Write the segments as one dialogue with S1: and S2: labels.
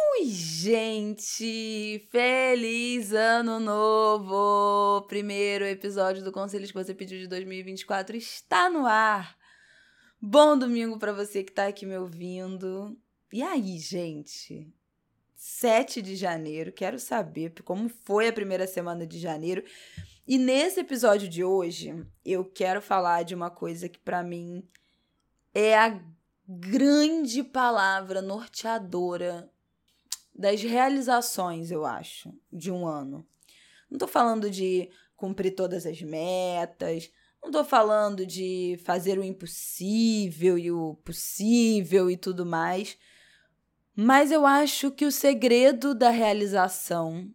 S1: Oi, gente! Feliz Ano Novo! Primeiro episódio do Conselhos que você pediu de 2024 está no ar. Bom domingo para você que tá aqui me ouvindo. E aí, gente? 7 de janeiro, quero saber como foi a primeira semana de janeiro. E nesse episódio de hoje, eu quero falar de uma coisa que para mim é a grande palavra norteadora das realizações, eu acho, de um ano. Não tô falando de cumprir todas as metas, não tô falando de fazer o impossível e o possível e tudo mais, mas eu acho que o segredo da realização,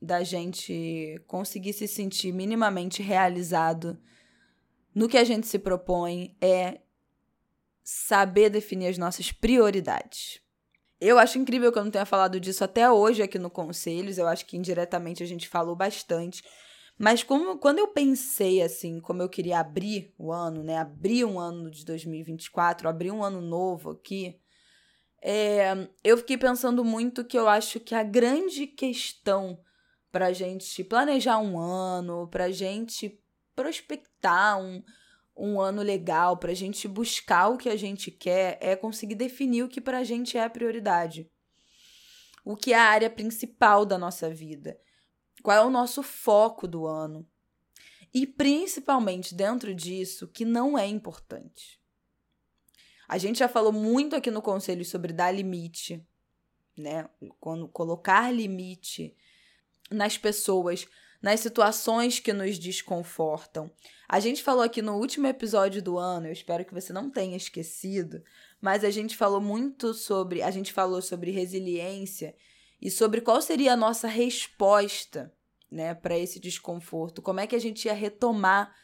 S1: da gente conseguir se sentir minimamente realizado no que a gente se propõe, é saber definir as nossas prioridades. Eu acho incrível que eu não tenha falado disso até hoje aqui no Conselhos. Eu acho que indiretamente a gente falou bastante. Mas como, quando eu pensei assim, como eu queria abrir o ano, né? Abrir um ano de 2024, abrir um ano novo aqui, é, eu fiquei pensando muito que eu acho que a grande questão pra gente planejar um ano, pra gente prospectar um, um ano legal, para a gente buscar o que a gente quer, é conseguir definir o que para a gente é a prioridade. O que é a área principal da nossa vida. Qual é o nosso foco do ano. E principalmente dentro disso, que não é importante. A gente já falou muito aqui no conselho sobre dar limite, né? Quando colocar limite nas pessoas nas situações que nos desconfortam. A gente falou aqui no último episódio do ano, eu espero que você não tenha esquecido, mas a gente falou muito sobre, a gente falou sobre resiliência e sobre qual seria a nossa resposta, né, para esse desconforto. Como é que a gente ia retomar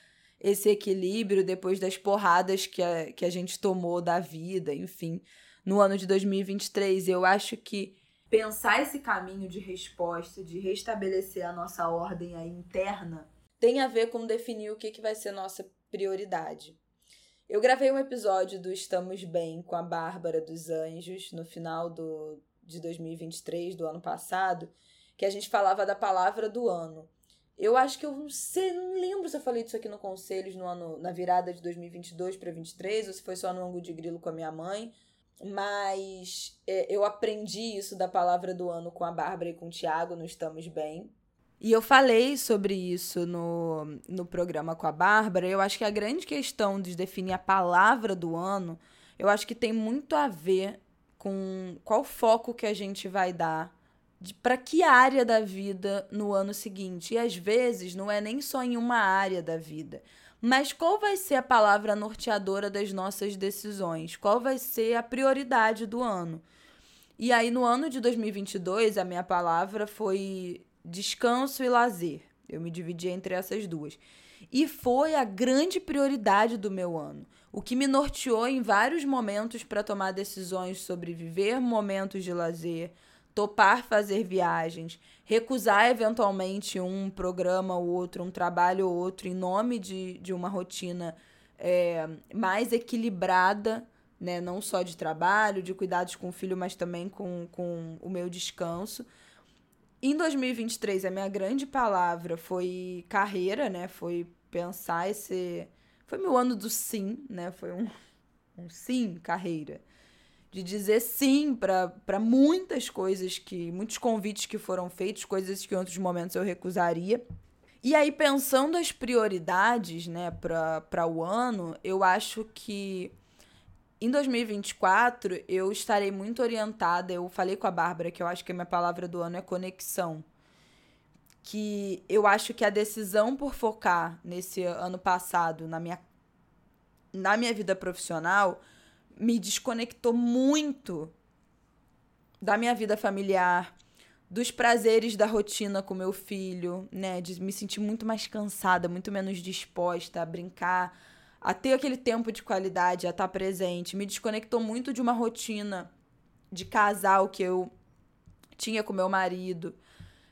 S1: esse equilíbrio depois das porradas que a, que a gente tomou da vida, enfim, no ano de 2023. Eu acho que pensar esse caminho de resposta, de restabelecer a nossa ordem aí interna, tem a ver com definir o que, que vai ser nossa prioridade. Eu gravei um episódio do Estamos Bem com a Bárbara dos Anjos no final do, de 2023, do ano passado, que a gente falava da palavra do ano. Eu acho que eu não sei, não lembro se eu falei disso aqui no Conselhos no ano, na virada de 2022 para 2023 ou se foi só no ângulo de grilo com a minha mãe mas é, eu aprendi isso da palavra do ano com a Bárbara e com o Tiago no Estamos Bem. E eu falei sobre isso no, no programa com a Bárbara. Eu acho que a grande questão de definir a palavra do ano, eu acho que tem muito a ver com qual foco que a gente vai dar para que área da vida no ano seguinte. E às vezes não é nem só em uma área da vida. Mas qual vai ser a palavra norteadora das nossas decisões? Qual vai ser a prioridade do ano? E aí, no ano de 2022, a minha palavra foi descanso e lazer. Eu me dividi entre essas duas. E foi a grande prioridade do meu ano. O que me norteou em vários momentos para tomar decisões sobre viver momentos de lazer, topar fazer viagens, recusar eventualmente um programa ou outro, um trabalho ou outro, em nome de, de uma rotina é, mais equilibrada, né? não só de trabalho, de cuidados com o filho, mas também com, com o meu descanso. Em 2023, a minha grande palavra foi carreira, né? Foi pensar esse. Foi meu ano do sim, né? Foi um, um sim, carreira de dizer sim para muitas coisas que. muitos convites que foram feitos, coisas que em outros momentos eu recusaria. E aí, pensando as prioridades, né, para o ano, eu acho que em 2024 eu estarei muito orientada. Eu falei com a Bárbara que eu acho que a minha palavra do ano é conexão. Que eu acho que a decisão por focar nesse ano passado na minha, na minha vida profissional me desconectou muito da minha vida familiar, dos prazeres da rotina com meu filho, né? De me sentir muito mais cansada, muito menos disposta a brincar, a ter aquele tempo de qualidade, a estar presente. Me desconectou muito de uma rotina de casal que eu tinha com meu marido.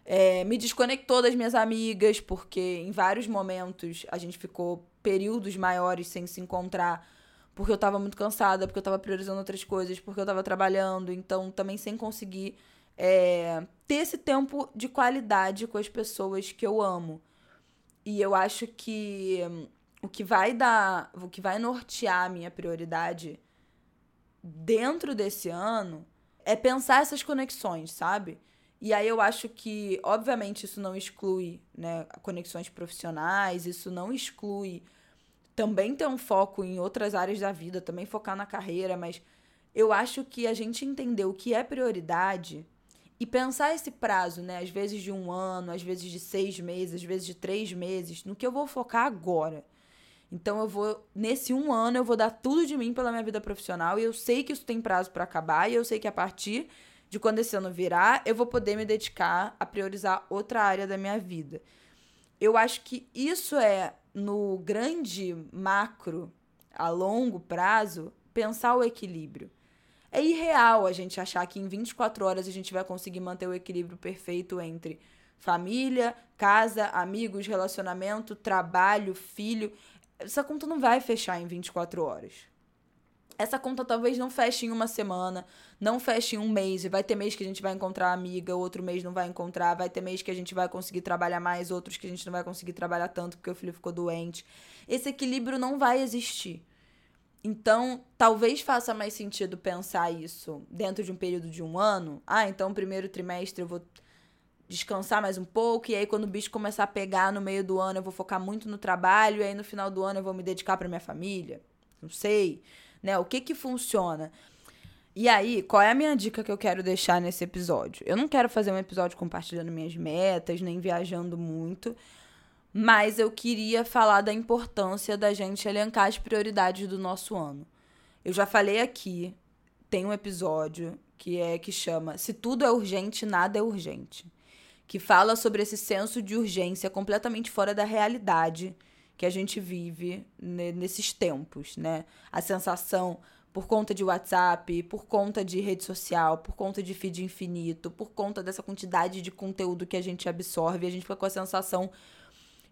S1: É, me desconectou das minhas amigas, porque em vários momentos a gente ficou períodos maiores sem se encontrar, porque eu tava muito cansada, porque eu tava priorizando outras coisas, porque eu tava trabalhando, então também sem conseguir é, ter esse tempo de qualidade com as pessoas que eu amo. E eu acho que o que vai dar, o que vai nortear a minha prioridade dentro desse ano é pensar essas conexões, sabe? E aí eu acho que, obviamente, isso não exclui né, conexões profissionais, isso não exclui também ter um foco em outras áreas da vida, também focar na carreira, mas eu acho que a gente entender o que é prioridade e pensar esse prazo, né? Às vezes de um ano, às vezes de seis meses, às vezes de três meses, no que eu vou focar agora. Então eu vou, nesse um ano, eu vou dar tudo de mim pela minha vida profissional e eu sei que isso tem prazo para acabar e eu sei que a partir de quando esse ano virar, eu vou poder me dedicar a priorizar outra área da minha vida. Eu acho que isso é, no grande macro, a longo prazo, pensar o equilíbrio. É irreal a gente achar que em 24 horas a gente vai conseguir manter o equilíbrio perfeito entre família, casa, amigos, relacionamento, trabalho, filho essa conta não vai fechar em 24 horas. Essa conta talvez não feche em uma semana, não feche em um mês. Vai ter mês que a gente vai encontrar amiga, outro mês não vai encontrar. Vai ter mês que a gente vai conseguir trabalhar mais, outros que a gente não vai conseguir trabalhar tanto porque o filho ficou doente. Esse equilíbrio não vai existir. Então, talvez faça mais sentido pensar isso dentro de um período de um ano. Ah, então, primeiro trimestre eu vou descansar mais um pouco, e aí quando o bicho começar a pegar no meio do ano, eu vou focar muito no trabalho, e aí no final do ano eu vou me dedicar para minha família. Não sei, né? O que que funciona? E aí, qual é a minha dica que eu quero deixar nesse episódio? Eu não quero fazer um episódio compartilhando minhas metas, nem viajando muito, mas eu queria falar da importância da gente elencar as prioridades do nosso ano. Eu já falei aqui, tem um episódio que é que chama Se tudo é urgente, nada é urgente que fala sobre esse senso de urgência completamente fora da realidade que a gente vive nesses tempos, né? A sensação por conta de WhatsApp, por conta de rede social, por conta de feed infinito, por conta dessa quantidade de conteúdo que a gente absorve, a gente fica com a sensação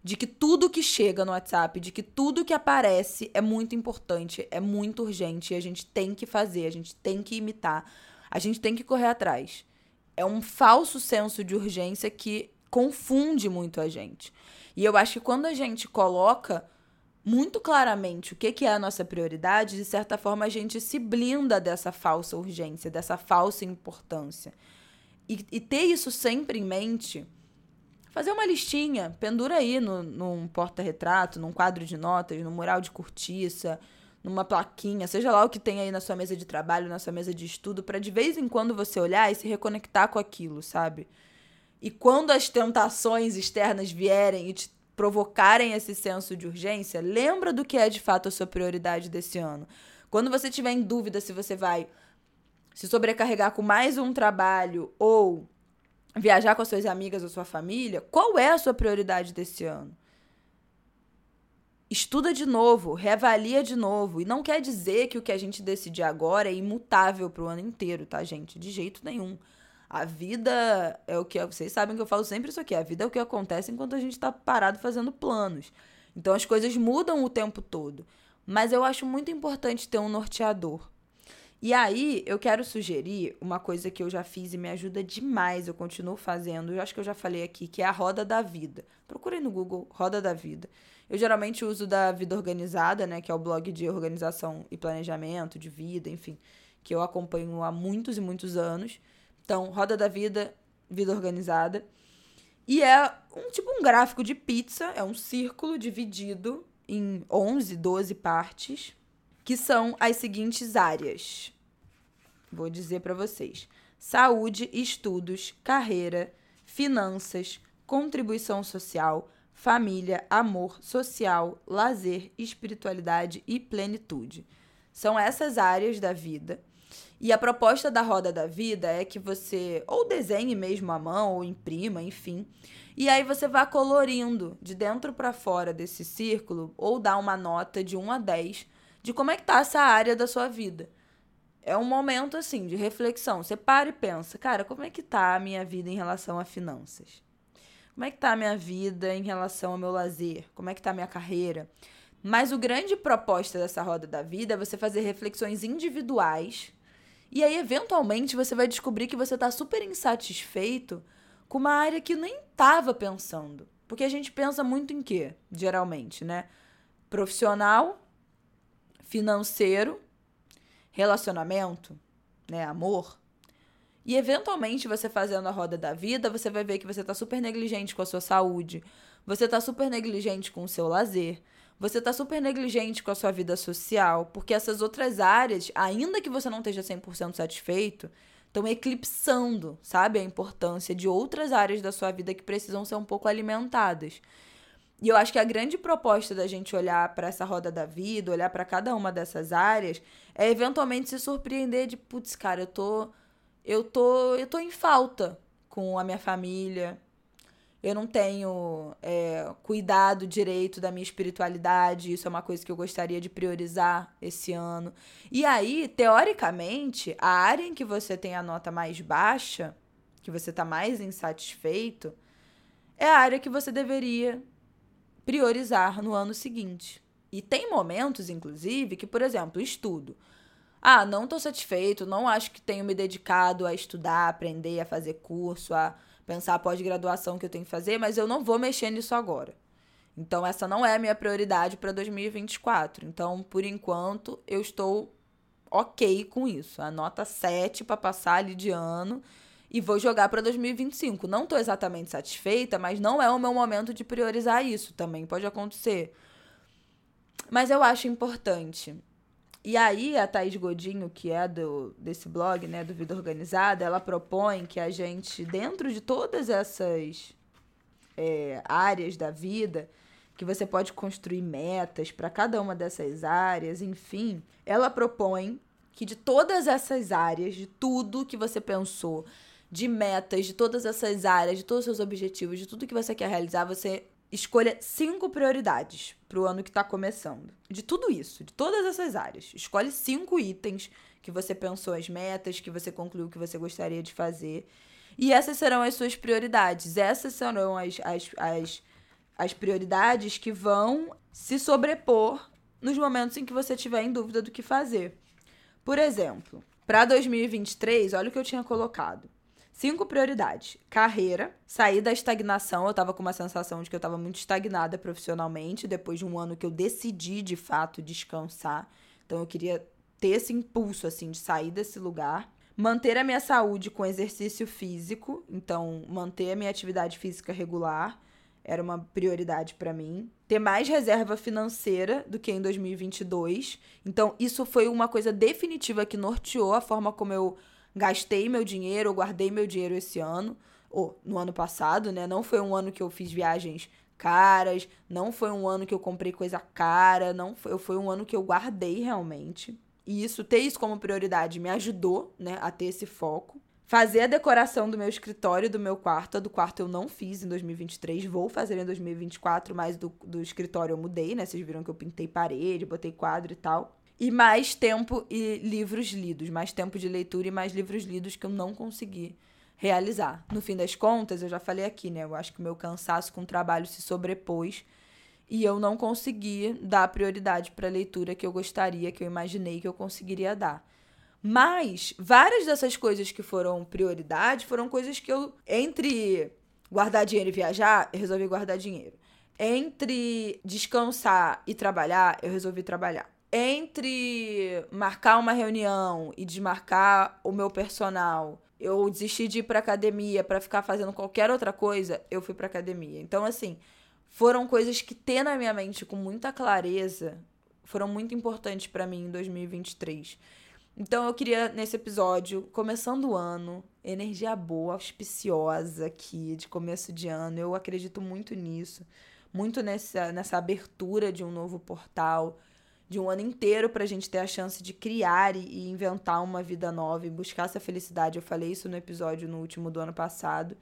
S1: de que tudo que chega no WhatsApp, de que tudo que aparece é muito importante, é muito urgente e a gente tem que fazer, a gente tem que imitar, a gente tem que correr atrás é um falso senso de urgência que confunde muito a gente. E eu acho que quando a gente coloca muito claramente o que, que é a nossa prioridade, de certa forma a gente se blinda dessa falsa urgência, dessa falsa importância. E, e ter isso sempre em mente, fazer uma listinha, pendura aí no, num porta-retrato, num quadro de notas, num mural de cortiça, numa plaquinha, seja lá o que tem aí na sua mesa de trabalho, na sua mesa de estudo, para de vez em quando você olhar e se reconectar com aquilo, sabe? E quando as tentações externas vierem e te provocarem esse senso de urgência, lembra do que é de fato a sua prioridade desse ano. Quando você tiver em dúvida se você vai se sobrecarregar com mais um trabalho ou viajar com as suas amigas ou sua família, qual é a sua prioridade desse ano? estuda de novo, reavalia de novo. E não quer dizer que o que a gente decidir agora é imutável para o ano inteiro, tá, gente? De jeito nenhum. A vida é o que. Vocês sabem que eu falo sempre isso aqui. A vida é o que acontece enquanto a gente está parado fazendo planos. Então as coisas mudam o tempo todo. Mas eu acho muito importante ter um norteador. E aí, eu quero sugerir uma coisa que eu já fiz e me ajuda demais, eu continuo fazendo, eu acho que eu já falei aqui, que é a roda da vida. Procurem no Google Roda da Vida. Eu geralmente uso da Vida Organizada, né, que é o blog de organização e planejamento de vida, enfim, que eu acompanho há muitos e muitos anos. Então, Roda da Vida, Vida Organizada. E é um tipo um gráfico de pizza, é um círculo dividido em 11, 12 partes, que são as seguintes áreas. Vou dizer para vocês: saúde, estudos, carreira, finanças, contribuição social, família, amor, social, lazer, espiritualidade e plenitude. São essas áreas da vida. E a proposta da roda da vida é que você ou desenhe mesmo à mão, ou imprima, enfim. E aí você vá colorindo de dentro para fora desse círculo, ou dá uma nota de 1 a 10 de como é que tá essa área da sua vida. É um momento assim de reflexão. Você para e pensa, cara, como é que tá a minha vida em relação a finanças? Como é que tá a minha vida em relação ao meu lazer? Como é que tá a minha carreira? Mas o grande proposta dessa roda da vida é você fazer reflexões individuais e aí, eventualmente, você vai descobrir que você está super insatisfeito com uma área que nem estava pensando. Porque a gente pensa muito em quê, geralmente, né? Profissional, financeiro, relacionamento, né? Amor. E eventualmente, você fazendo a roda da vida, você vai ver que você está super negligente com a sua saúde, você está super negligente com o seu lazer, você tá super negligente com a sua vida social, porque essas outras áreas, ainda que você não esteja 100% satisfeito, estão eclipsando, sabe, a importância de outras áreas da sua vida que precisam ser um pouco alimentadas. E eu acho que a grande proposta da gente olhar para essa roda da vida, olhar para cada uma dessas áreas, é eventualmente se surpreender de, putz, cara, eu tô eu tô eu tô em falta com a minha família, eu não tenho é, cuidado direito da minha espiritualidade, isso é uma coisa que eu gostaria de priorizar esse ano. E aí, teoricamente, a área em que você tem a nota mais baixa, que você está mais insatisfeito, é a área que você deveria priorizar no ano seguinte. E tem momentos, inclusive, que, por exemplo, estudo. Ah, não estou satisfeito, não acho que tenho me dedicado a estudar, a aprender, a fazer curso, a pensar a pós-graduação que eu tenho que fazer, mas eu não vou mexer nisso agora. Então, essa não é a minha prioridade para 2024. Então, por enquanto, eu estou ok com isso. A nota 7 para passar ali de ano e vou jogar para 2025. Não estou exatamente satisfeita, mas não é o meu momento de priorizar isso. Também pode acontecer. Mas eu acho importante e aí a Thaís Godinho, que é do, desse blog, né, do Vida Organizada, ela propõe que a gente, dentro de todas essas é, áreas da vida, que você pode construir metas para cada uma dessas áreas, enfim, ela propõe que de todas essas áreas, de tudo que você pensou, de metas, de todas essas áreas, de todos os seus objetivos, de tudo que você quer realizar, você Escolha cinco prioridades para o ano que está começando. De tudo isso, de todas essas áreas. Escolhe cinco itens que você pensou as metas, que você concluiu que você gostaria de fazer. E essas serão as suas prioridades. Essas serão as, as, as, as prioridades que vão se sobrepor nos momentos em que você tiver em dúvida do que fazer. Por exemplo, para 2023, olha o que eu tinha colocado. Cinco prioridades. Carreira, sair da estagnação. Eu tava com uma sensação de que eu tava muito estagnada profissionalmente, depois de um ano que eu decidi, de fato, descansar. Então eu queria ter esse impulso, assim, de sair desse lugar. Manter a minha saúde com exercício físico. Então, manter a minha atividade física regular era uma prioridade para mim. Ter mais reserva financeira do que em 2022. Então, isso foi uma coisa definitiva que norteou a forma como eu gastei meu dinheiro, ou guardei meu dinheiro esse ano, ou no ano passado, né? Não foi um ano que eu fiz viagens caras, não foi um ano que eu comprei coisa cara, não foi, foi um ano que eu guardei realmente. E isso, ter isso como prioridade me ajudou, né, a ter esse foco. Fazer a decoração do meu escritório, do meu quarto. A do quarto eu não fiz em 2023, vou fazer em 2024, mas do, do escritório eu mudei, né? Vocês viram que eu pintei parede, botei quadro e tal e mais tempo e livros lidos, mais tempo de leitura e mais livros lidos que eu não consegui realizar. No fim das contas, eu já falei aqui, né? Eu acho que meu cansaço com o trabalho se sobrepôs e eu não consegui dar prioridade para a leitura que eu gostaria, que eu imaginei que eu conseguiria dar. Mas várias dessas coisas que foram prioridade foram coisas que eu, entre guardar dinheiro e viajar, eu resolvi guardar dinheiro. Entre descansar e trabalhar, eu resolvi trabalhar entre marcar uma reunião e desmarcar o meu personal, eu desisti de ir pra academia para ficar fazendo qualquer outra coisa, eu fui pra academia. Então, assim, foram coisas que ter na minha mente com muita clareza foram muito importantes para mim em 2023. Então eu queria, nesse episódio, começando o ano, energia boa, auspiciosa aqui, de começo de ano. Eu acredito muito nisso, muito nessa, nessa abertura de um novo portal de um ano inteiro para a gente ter a chance de criar e, inventar uma vida nova e buscar essa felicidade. Eu falei isso no episódio no último do ano passado.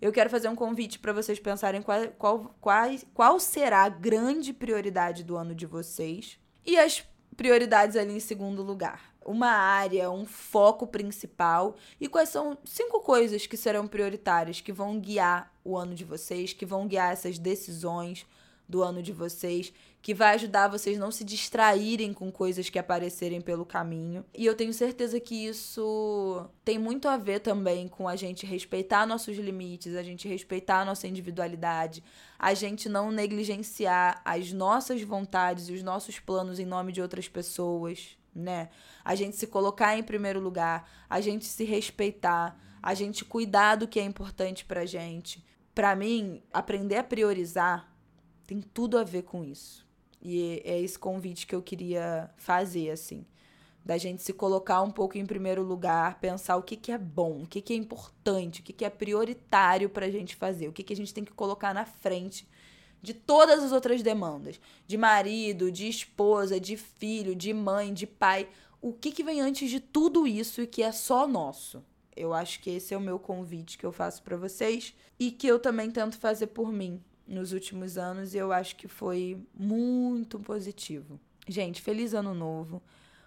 S1: Eu quero fazer um convite para vocês pensarem qual, qual, qual, qual será a grande prioridade do ano de vocês e as prioridades ali em segundo lugar. Uma área, um foco principal e quais são cinco coisas que serão prioritárias, que vão guiar o ano de vocês, que vão guiar essas decisões do ano de vocês, que vai ajudar vocês não se distraírem com coisas que aparecerem pelo caminho. E eu tenho certeza que isso tem muito a ver também com a gente respeitar nossos limites, a gente respeitar a nossa individualidade, a gente não negligenciar as nossas vontades e os nossos planos em nome de outras pessoas, né? A gente se colocar em primeiro lugar, a gente se respeitar, a gente cuidar do que é importante pra gente. Para mim, aprender a priorizar tem tudo a ver com isso. E é esse convite que eu queria fazer, assim. Da gente se colocar um pouco em primeiro lugar, pensar o que, que é bom, o que, que é importante, o que, que é prioritário pra gente fazer, o que, que a gente tem que colocar na frente de todas as outras demandas. De marido, de esposa, de filho, de mãe, de pai. O que, que vem antes de tudo isso e que é só nosso? Eu acho que esse é o meu convite que eu faço para vocês e que eu também tento fazer por mim nos últimos anos e eu acho que foi muito positivo. Gente, feliz ano novo.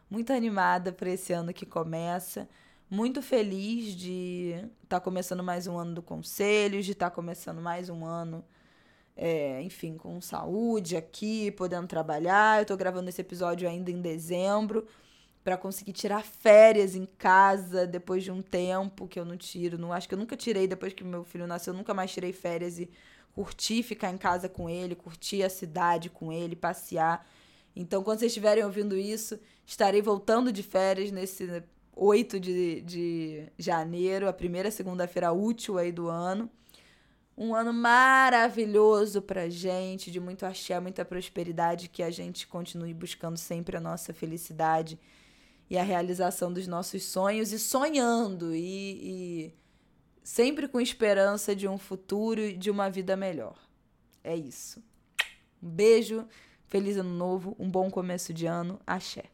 S1: Muito animada para esse ano que começa. Muito feliz de estar tá começando mais um ano do Conselhos, de estar tá começando mais um ano, é, enfim, com saúde aqui, podendo trabalhar. Eu estou gravando esse episódio ainda em dezembro para conseguir tirar férias em casa depois de um tempo que eu não tiro. Não acho que eu nunca tirei depois que meu filho nasceu, eu nunca mais tirei férias e curtir ficar em casa com ele, curtir a cidade com ele, passear. Então, quando vocês estiverem ouvindo isso, estarei voltando de férias nesse 8 de, de janeiro, a primeira segunda-feira útil aí do ano. Um ano maravilhoso pra gente, de muito axé, muita prosperidade, que a gente continue buscando sempre a nossa felicidade e a realização dos nossos sonhos e sonhando e, e sempre com esperança de um futuro e de uma vida melhor. É isso. Um beijo, feliz ano novo, um bom começo de ano, axé.